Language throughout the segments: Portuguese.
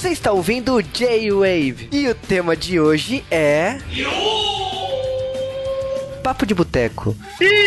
Você está ouvindo o J-Wave e o tema de hoje é. Papo de Boteco. E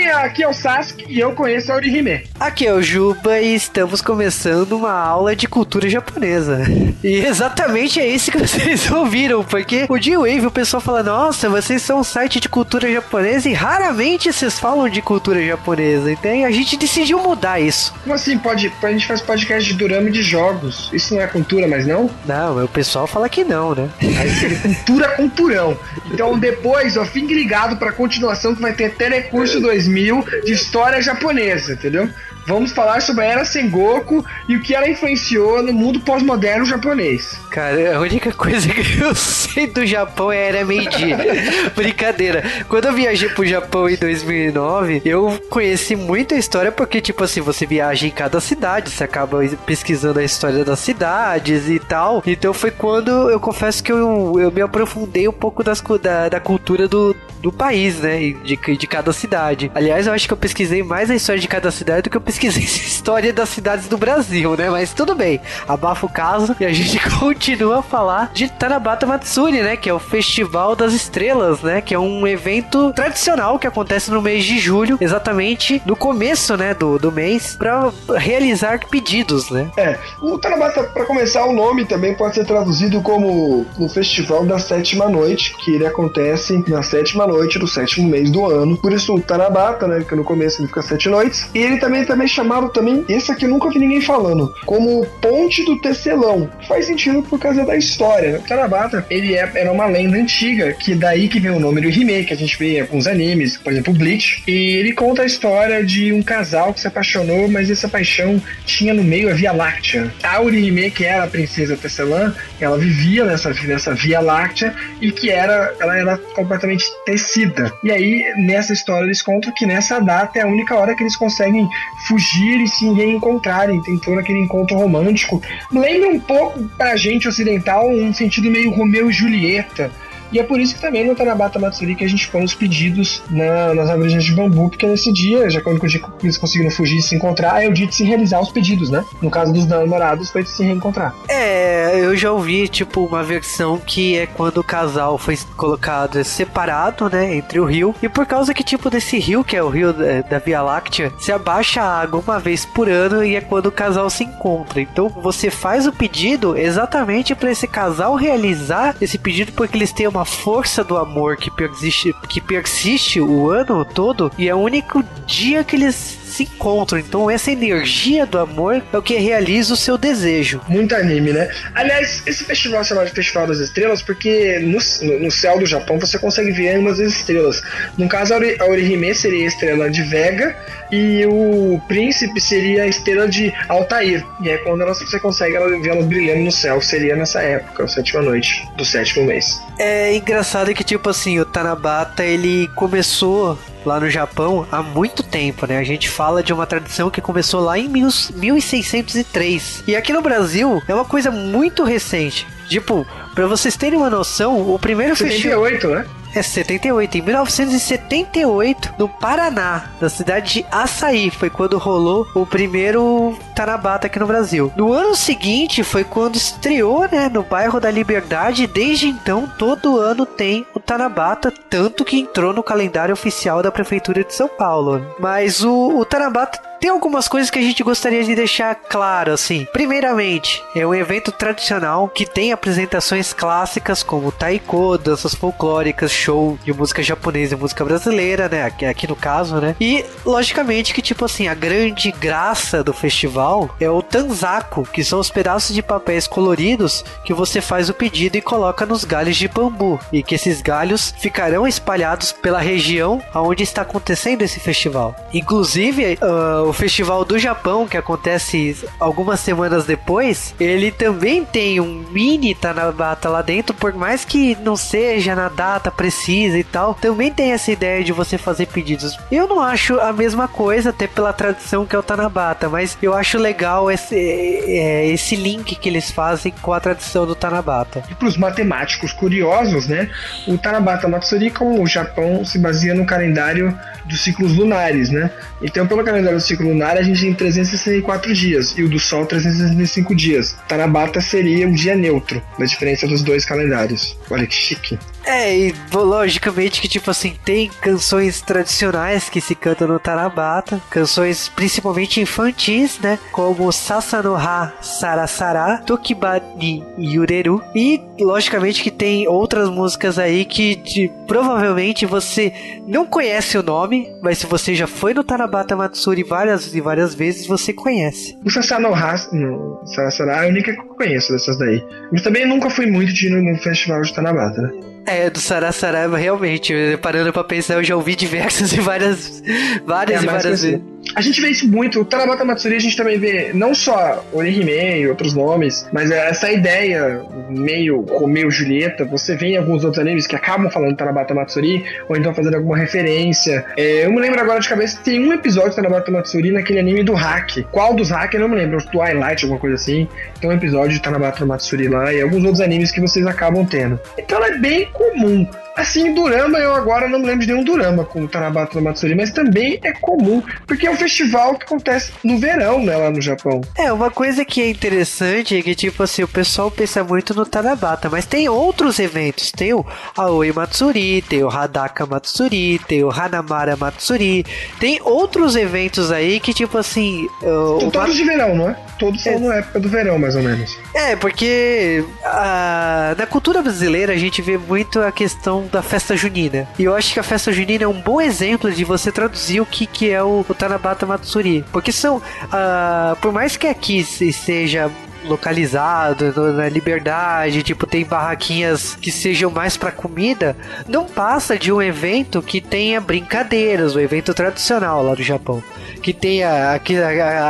aqui é o Sasuke e eu conheço a Orihime. Aqui é o Juba e estamos começando uma aula de cultura japonesa. E exatamente é isso que vocês ouviram, porque o J-Wave, o pessoal fala, nossa, vocês são um site de cultura japonesa e raramente vocês falam de cultura japonesa. Então a gente decidiu mudar isso. Como assim? Pode, a gente faz podcast de durama e de jogos. Isso não é cultura, mas não? Não, o pessoal fala que não, né? Aí cultura com purão. Então depois, ó, fique ligado pra continuação que vai ter Telecurso 2000 de história japonesa, entendeu? Vamos falar sobre a Era Sengoku e o que ela influenciou no mundo pós-moderno japonês. Cara, a única coisa que eu sei do Japão é a Era Meiji. Brincadeira. Quando eu viajei pro Japão em 2009, eu conheci muita história porque, tipo assim, você viaja em cada cidade, você acaba pesquisando a história das cidades e tal. Então foi quando eu confesso que eu, eu me aprofundei um pouco das, da, da cultura do, do país, né? De, de cada cidade. Aliás, eu acho que eu pesquisei mais a história de cada cidade do que eu pesquisei a história das cidades do Brasil, né? Mas tudo bem, abafa o caso e a gente continua a falar de Tanabata Matsuri, né? Que é o Festival das Estrelas, né? Que é um evento tradicional que acontece no mês de julho, exatamente no começo, né? Do, do mês, para realizar pedidos, né? É, o Tanabata, para começar, o nome também pode ser traduzido como o Festival da Sétima Noite, que ele acontece na sétima noite do sétimo mês do ano. Por isso o Tanabata, né? Que no começo ele fica sete noites. E ele também, também chamado também, esse aqui eu nunca vi ninguém falando, como Ponte do Tecelão. Faz sentido por causa da história. O Tanabata, ele é, era uma lenda antiga, que daí que vem o nome do remake, que a gente vê em alguns animes, por exemplo, Bleach. E ele conta a história de um casal que se apaixonou, mas essa paixão tinha no meio a Via Láctea. A Urihime, que era a princesa Tecelã, ela vivia nessa, nessa Via Láctea e que era, ela era completamente tecida. E aí, nessa história, eles contam que nessa data é a única hora que eles conseguem fugir e se reencontrarem. Tem todo aquele encontro romântico. Lembra um pouco pra gente ocidental um sentido meio Romeu e Julieta e é por isso que também no Tanabata Matsuri que a gente põe os pedidos na, nas árvores de bambu, porque nesse dia, já quando eles conseguiram fugir e se encontrar, é o dia de se realizar os pedidos, né? No caso dos namorados, foi de se reencontrar. É, eu já ouvi, tipo, uma versão que é quando o casal foi colocado separado, né, entre o rio, e por causa que, tipo, desse rio, que é o rio da, Via Láctea, se abaixa a água uma vez por ano e é quando o casal se encontra. Então você faz o pedido exatamente para esse casal realizar esse pedido, porque eles têm uma uma força do amor que persiste, que persiste o ano todo e é o único dia que eles se encontram. Então, essa energia do amor é o que realiza o seu desejo. Muito anime, né? Aliás, esse festival é chamado de Festival das Estrelas porque no, no céu do Japão você consegue ver umas estrelas. No caso, a Orihime seria a estrela de Vega e o príncipe seria a estrela de Altair. E é quando elas, você consegue elas brilhando no céu. Seria nessa época, a sétima noite do sétimo mês. É engraçado que, tipo assim, o Tanabata ele começou lá no Japão há muito tempo, né? A gente fala de uma tradição que começou lá em 1603. E aqui no Brasil é uma coisa muito recente. Tipo, pra vocês terem uma noção, o primeiro 78, festival... né? É 78. Em 1978, no Paraná, na cidade de Açaí, foi quando rolou o primeiro Tanabata aqui no Brasil. No ano seguinte foi quando estreou, né, no bairro da Liberdade. Desde então, todo ano tem o Tanabata, tanto que entrou no calendário oficial da Prefeitura de São Paulo. Mas o, o Tanabata tem algumas coisas que a gente gostaria de deixar claro, assim. Primeiramente, é um evento tradicional que tem apresentações clássicas como taiko, danças folclóricas, show de música japonesa e música brasileira, né? Aqui, aqui no caso, né? E, logicamente, que, tipo assim, a grande graça do festival é o tanzako, que são os pedaços de papéis coloridos que você faz o pedido e coloca nos galhos de bambu. E que esses galhos ficarão espalhados pela região onde está acontecendo esse festival. Inclusive, uh, o Festival do Japão, que acontece algumas semanas depois, ele também tem um mini Tanabata lá dentro, por mais que não seja na data precisa e tal, também tem essa ideia de você fazer pedidos. Eu não acho a mesma coisa, até pela tradição que é o Tanabata, mas eu acho legal esse, é, esse link que eles fazem com a tradição do Tanabata. E para os matemáticos curiosos, né? O Tanabata Matsuri, como o Japão se baseia no calendário dos ciclos lunares, né? Então, pelo calendário dos ciclos lunar a gente tem 364 dias e o do Sol 365 dias. Tanabata seria um dia neutro, na diferença dos dois calendários. Olha que chique. É, e logicamente que, tipo assim, tem canções tradicionais que se cantam no Tarabata, canções principalmente infantis, né? Como Sasanoha Sarasara, Tokibani Yureru, e logicamente que tem outras músicas aí que de, provavelmente você não conhece o nome, mas se você já foi no Tarabata Matsuri várias e várias vezes, você conhece. O Sasanoha, no Sarasara, é a única que eu conheço dessas daí. Mas também nunca fui muito de ir no festival de Tanabata, né? É, do Sarasaraiba, realmente. Parando pra pensar, eu já ouvi diversas e várias. Várias é, e várias vezes. A gente vê isso muito. O Tarabata Matsuri a gente também vê não só Orihime e outros nomes, mas é essa ideia meio Romeu Julieta, você vê em alguns outros animes que acabam falando Tarabata Matsuri, ou então fazendo alguma referência. É, eu me lembro agora de cabeça, tem um episódio de Tarabata Matsuri naquele anime do Hack. Qual dos Hack? Eu não me lembro. Twilight, alguma coisa assim. Tem um episódio de Tarabata Matsuri lá e alguns outros animes que vocês acabam tendo. Então é bem comum. Assim, Durama, eu agora não me lembro de nenhum Durama com o Tanabata no Matsuri, mas também é comum, porque é um festival que acontece no verão, né, lá no Japão. É, uma coisa que é interessante é que, tipo assim, o pessoal pensa muito no Tanabata, mas tem outros eventos. Tem o Aoi Matsuri, tem o Hadaka Matsuri, tem o Hanamara Matsuri, tem outros eventos aí que, tipo assim. Uh, São todos de verão, não é? Todos são é. na época do verão, mais ou menos. É, porque uh, na cultura brasileira a gente vê muito a questão da festa junina. E eu acho que a festa junina é um bom exemplo de você traduzir o que, que é o, o Tanabata Matsuri. Porque são, uh, por mais que aqui seja localizado, na liberdade, tipo, tem barraquinhas que sejam mais para comida, não passa de um evento que tenha brincadeiras, o evento tradicional lá do Japão. Que tenha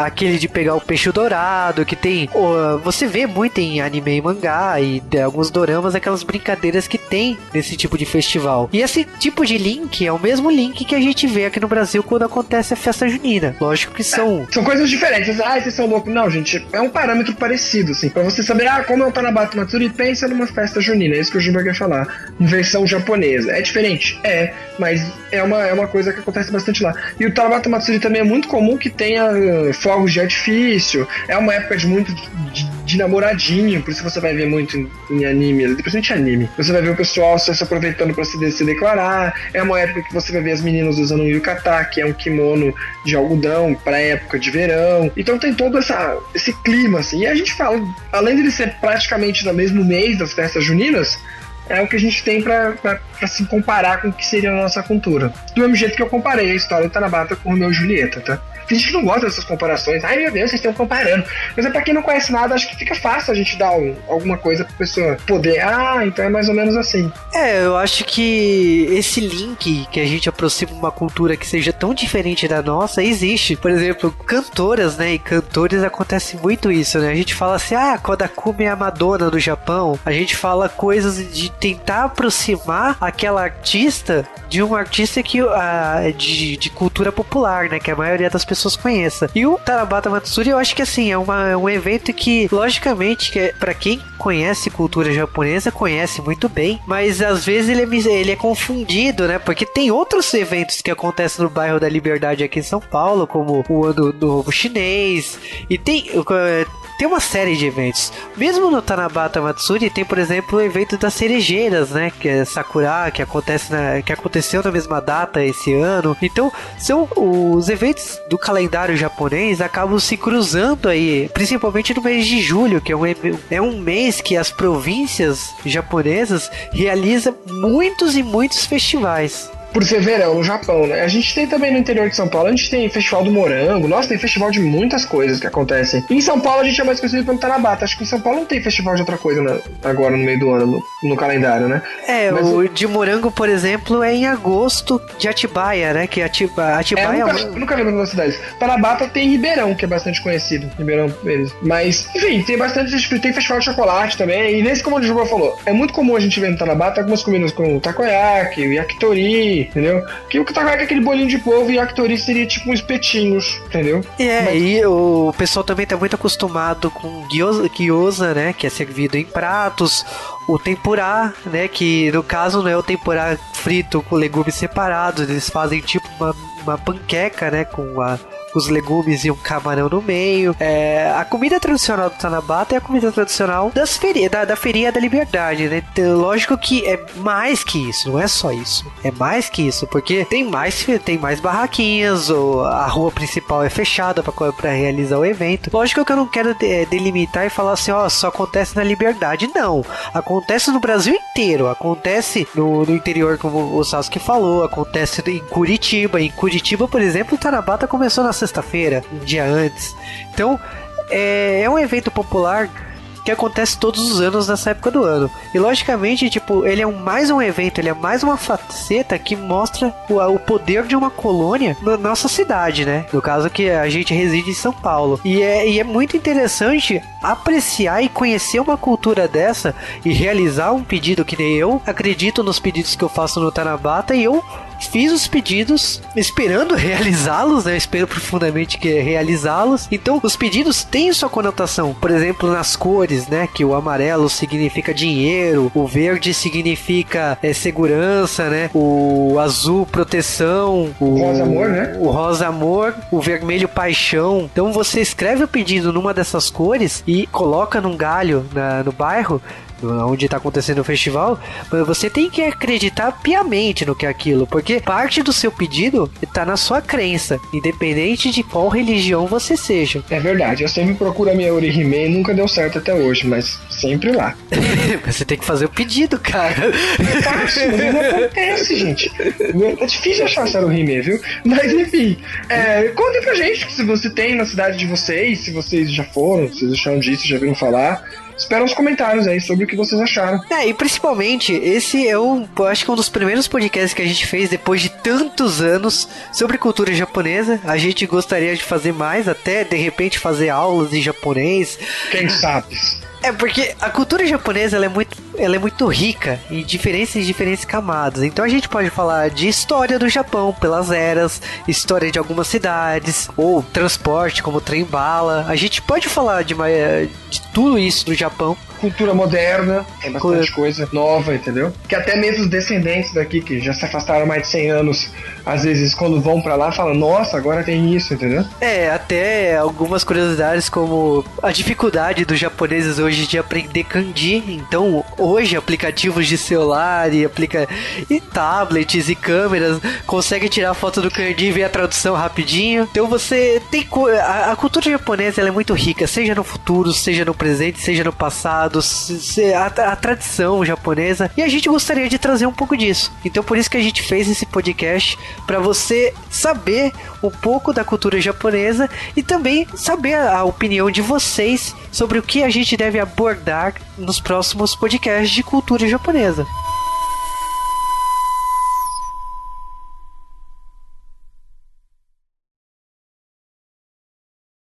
aquele de pegar o peixe dourado, que tem. Você vê muito em anime e mangá e alguns doramas aquelas brincadeiras que tem nesse tipo de festival. E esse tipo de link é o mesmo link que a gente vê aqui no Brasil quando acontece a festa junina. Lógico que são. É, são coisas diferentes. Ah, vocês são loucos. Não, gente, é um parâmetro parecido parecido, assim. Pra você saber, ah, como é o Tanabata Matsuri, pensa numa festa junina. É isso que o Juba quer falar. Versão japonesa. É diferente? É, mas é uma, é uma coisa que acontece bastante lá. E o Tanabata Matsuri também é muito comum que tenha uh, fogos de artifício. É uma época de muito de, de namoradinho, por isso você vai ver muito em, em anime, principalmente anime. Você vai ver o pessoal se, aproveitando para se, se, declarar. É uma época que você vai ver as meninas usando um yukata, que é um kimono de algodão para época de verão. Então tem todo essa, esse clima, assim. E a gente fala, além de ele ser praticamente no mesmo mês das festas juninas, é o que a gente tem para se comparar com o que seria a nossa cultura. Do mesmo jeito que eu comparei a história de Tanabata com o meu Julieta, tá? Tem gente que não gosta dessas comparações. Ai meu Deus, vocês estão comparando. Mas é pra quem não conhece nada, acho que fica fácil a gente dar um, alguma coisa pra pessoa poder. Ah, então é mais ou menos assim. É, eu acho que esse link que a gente aproxima uma cultura que seja tão diferente da nossa existe. Por exemplo, cantoras, né? E cantores acontece muito isso, né? A gente fala assim, ah, Kodakumi é a Madonna do Japão. A gente fala coisas de tentar aproximar aquela artista de um artista que uh, de, de cultura popular, né? Que a maioria das pessoas conheça. E o Tarabata Matsuri, eu acho que assim, é, uma, é um evento que, logicamente, que é, para quem conhece cultura japonesa, conhece muito bem, mas às vezes ele é, ele é confundido, né? Porque tem outros eventos que acontecem no bairro da Liberdade aqui em São Paulo, como o Ano Novo Chinês, e tem tem uma série de eventos. Mesmo no Tanabata Matsuri tem, por exemplo, o evento das cerejeiras, né? Que é Sakura, que acontece na, que aconteceu na mesma data esse ano. Então, são os eventos do calendário japonês acabam se cruzando aí, principalmente no mês de julho, que é um, é um mês que as províncias japonesas realizam muitos e muitos festivais por ser verão no Japão, né? A gente tem também no interior de São Paulo, a gente tem festival do morango, nossa, tem festival de muitas coisas que acontecem. em São Paulo a gente é mais conhecido pelo Tanabata, acho que em São Paulo não tem festival de outra coisa né? agora no meio do ano, no, no calendário, né? É, Mas, o de morango, por exemplo, é em agosto de Atibaia, né? Que Atibaia, Atibaia é, nunca, é nunca lembro das cidades. Tanabata tem Ribeirão, que é bastante conhecido, Ribeirão eles. Mas, enfim, tem bastante, tem festival de chocolate também, e nesse como o Juba falou, é muito comum a gente ver no Tanabata algumas comidas como takoyaki, yakitori, entendeu? Que o Katagai é aquele bolinho de polvo e Actori seria tipo uns espetinhos, entendeu? É, Mas... e o pessoal também tá muito acostumado com gyoza, gyoza, né? Que é servido em pratos. O tempurá, né? Que no caso não é o tempurá frito com legumes separados, eles fazem tipo uma, uma panqueca, né? Com a os legumes e um camarão no meio. É, a comida tradicional do Tanabata é a comida tradicional das feri da, da Feria da Liberdade, né? Então, lógico que é mais que isso, não é só isso. É mais que isso, porque tem mais, tem mais barraquinhas, ou a rua principal é fechada para realizar o evento. Lógico que eu não quero de, delimitar e falar assim, ó, só acontece na Liberdade. Não. Acontece no Brasil inteiro. Acontece no, no interior, como o Sasuke falou. Acontece em Curitiba. Em Curitiba, por exemplo, o Tanabata começou na sexta-feira, um dia antes. Então, é, é um evento popular que acontece todos os anos nessa época do ano. E logicamente, tipo, ele é um, mais um evento, ele é mais uma faceta que mostra o, o poder de uma colônia na nossa cidade, né? No caso que a gente reside em São Paulo. E é, e é muito interessante apreciar e conhecer uma cultura dessa e realizar um pedido que nem eu acredito nos pedidos que eu faço no Tanabata e eu fiz os pedidos esperando realizá-los, né? Eu espero profundamente que realizá-los. Então, os pedidos têm sua conotação, por exemplo, nas cores, né? Que o amarelo significa dinheiro, o verde significa é, segurança, né? O azul proteção, o rosa amor, né? O rosa amor, o vermelho paixão. Então, você escreve o pedido numa dessas cores e coloca num galho na, no bairro onde está acontecendo o festival, você tem que acreditar piamente no que é aquilo, porque parte do seu pedido está na sua crença, independente de qual religião você seja. É verdade, eu sempre procuro a minha Orihime e nunca deu certo até hoje, mas sempre lá. você tem que fazer o pedido, cara. É fácil, não acontece, gente. É difícil achar essa Orihime, viu? Mas enfim, é, conta pra gente se você tem na cidade de vocês, se vocês já foram, se vocês acharam disso, já viram falar espero uns comentários aí sobre o que vocês acharam. É, e principalmente, esse é um, acho que é um dos primeiros podcasts que a gente fez depois de tantos anos sobre cultura japonesa. A gente gostaria de fazer mais, até de repente fazer aulas em japonês. Quem sabe? É porque a cultura japonesa é muito, ela é muito rica em diferentes e diferentes camadas. Então a gente pode falar de história do Japão pelas eras, história de algumas cidades, ou transporte como trem bala. A gente pode falar de, de tudo isso do Japão cultura moderna, tem bastante coisa nova, entendeu? Que até mesmo os descendentes daqui, que já se afastaram mais de 100 anos, às vezes quando vão para lá falam, nossa, agora tem isso, entendeu? É, até algumas curiosidades como a dificuldade dos japoneses hoje de aprender kanji. Então, hoje aplicativos de celular e aplica e tablets e câmeras conseguem tirar foto do kanji e ver a tradução rapidinho. Então você tem a, a cultura japonesa ela é muito rica, seja no futuro, seja no presente, seja no passado a, a tradição japonesa, e a gente gostaria de trazer um pouco disso. Então por isso que a gente fez esse podcast para você saber um pouco da cultura japonesa e também saber a opinião de vocês sobre o que a gente deve abordar nos próximos podcasts de cultura japonesa.